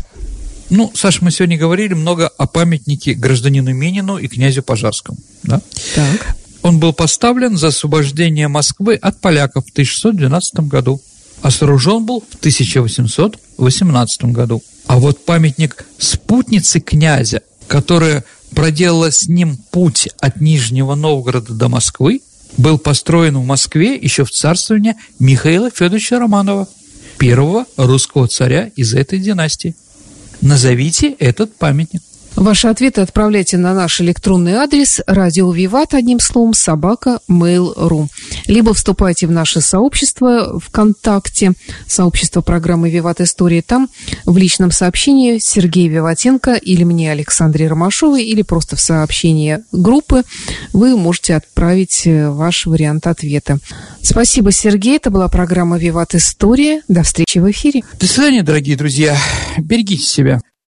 Speaker 2: Ну, Саша, мы сегодня говорили много о памятнике гражданину Минину и князю Пожарскому. Да?
Speaker 1: Так.
Speaker 2: Он был поставлен за освобождение Москвы от поляков в 1612 году. а сооружен был в 1818 году. А вот памятник спутницы князя, которая проделала с ним путь от Нижнего Новгорода до Москвы, был построен в Москве еще в царствовании Михаила Федоровича Романова, первого русского царя из этой династии. Назовите этот памятник.
Speaker 1: Ваши ответы отправляйте на наш электронный адрес радио Виват, одним словом, собака mail.ru. Либо вступайте в наше сообщество ВКонтакте, сообщество программы Виват История. Там в личном сообщении Сергей Виватенко или мне Александре Ромашовой, или просто в сообщении группы вы можете отправить э, ваш вариант ответа. Спасибо, Сергей. Это была программа Виват История. До встречи в эфире.
Speaker 2: До свидания, дорогие друзья. Берегите себя.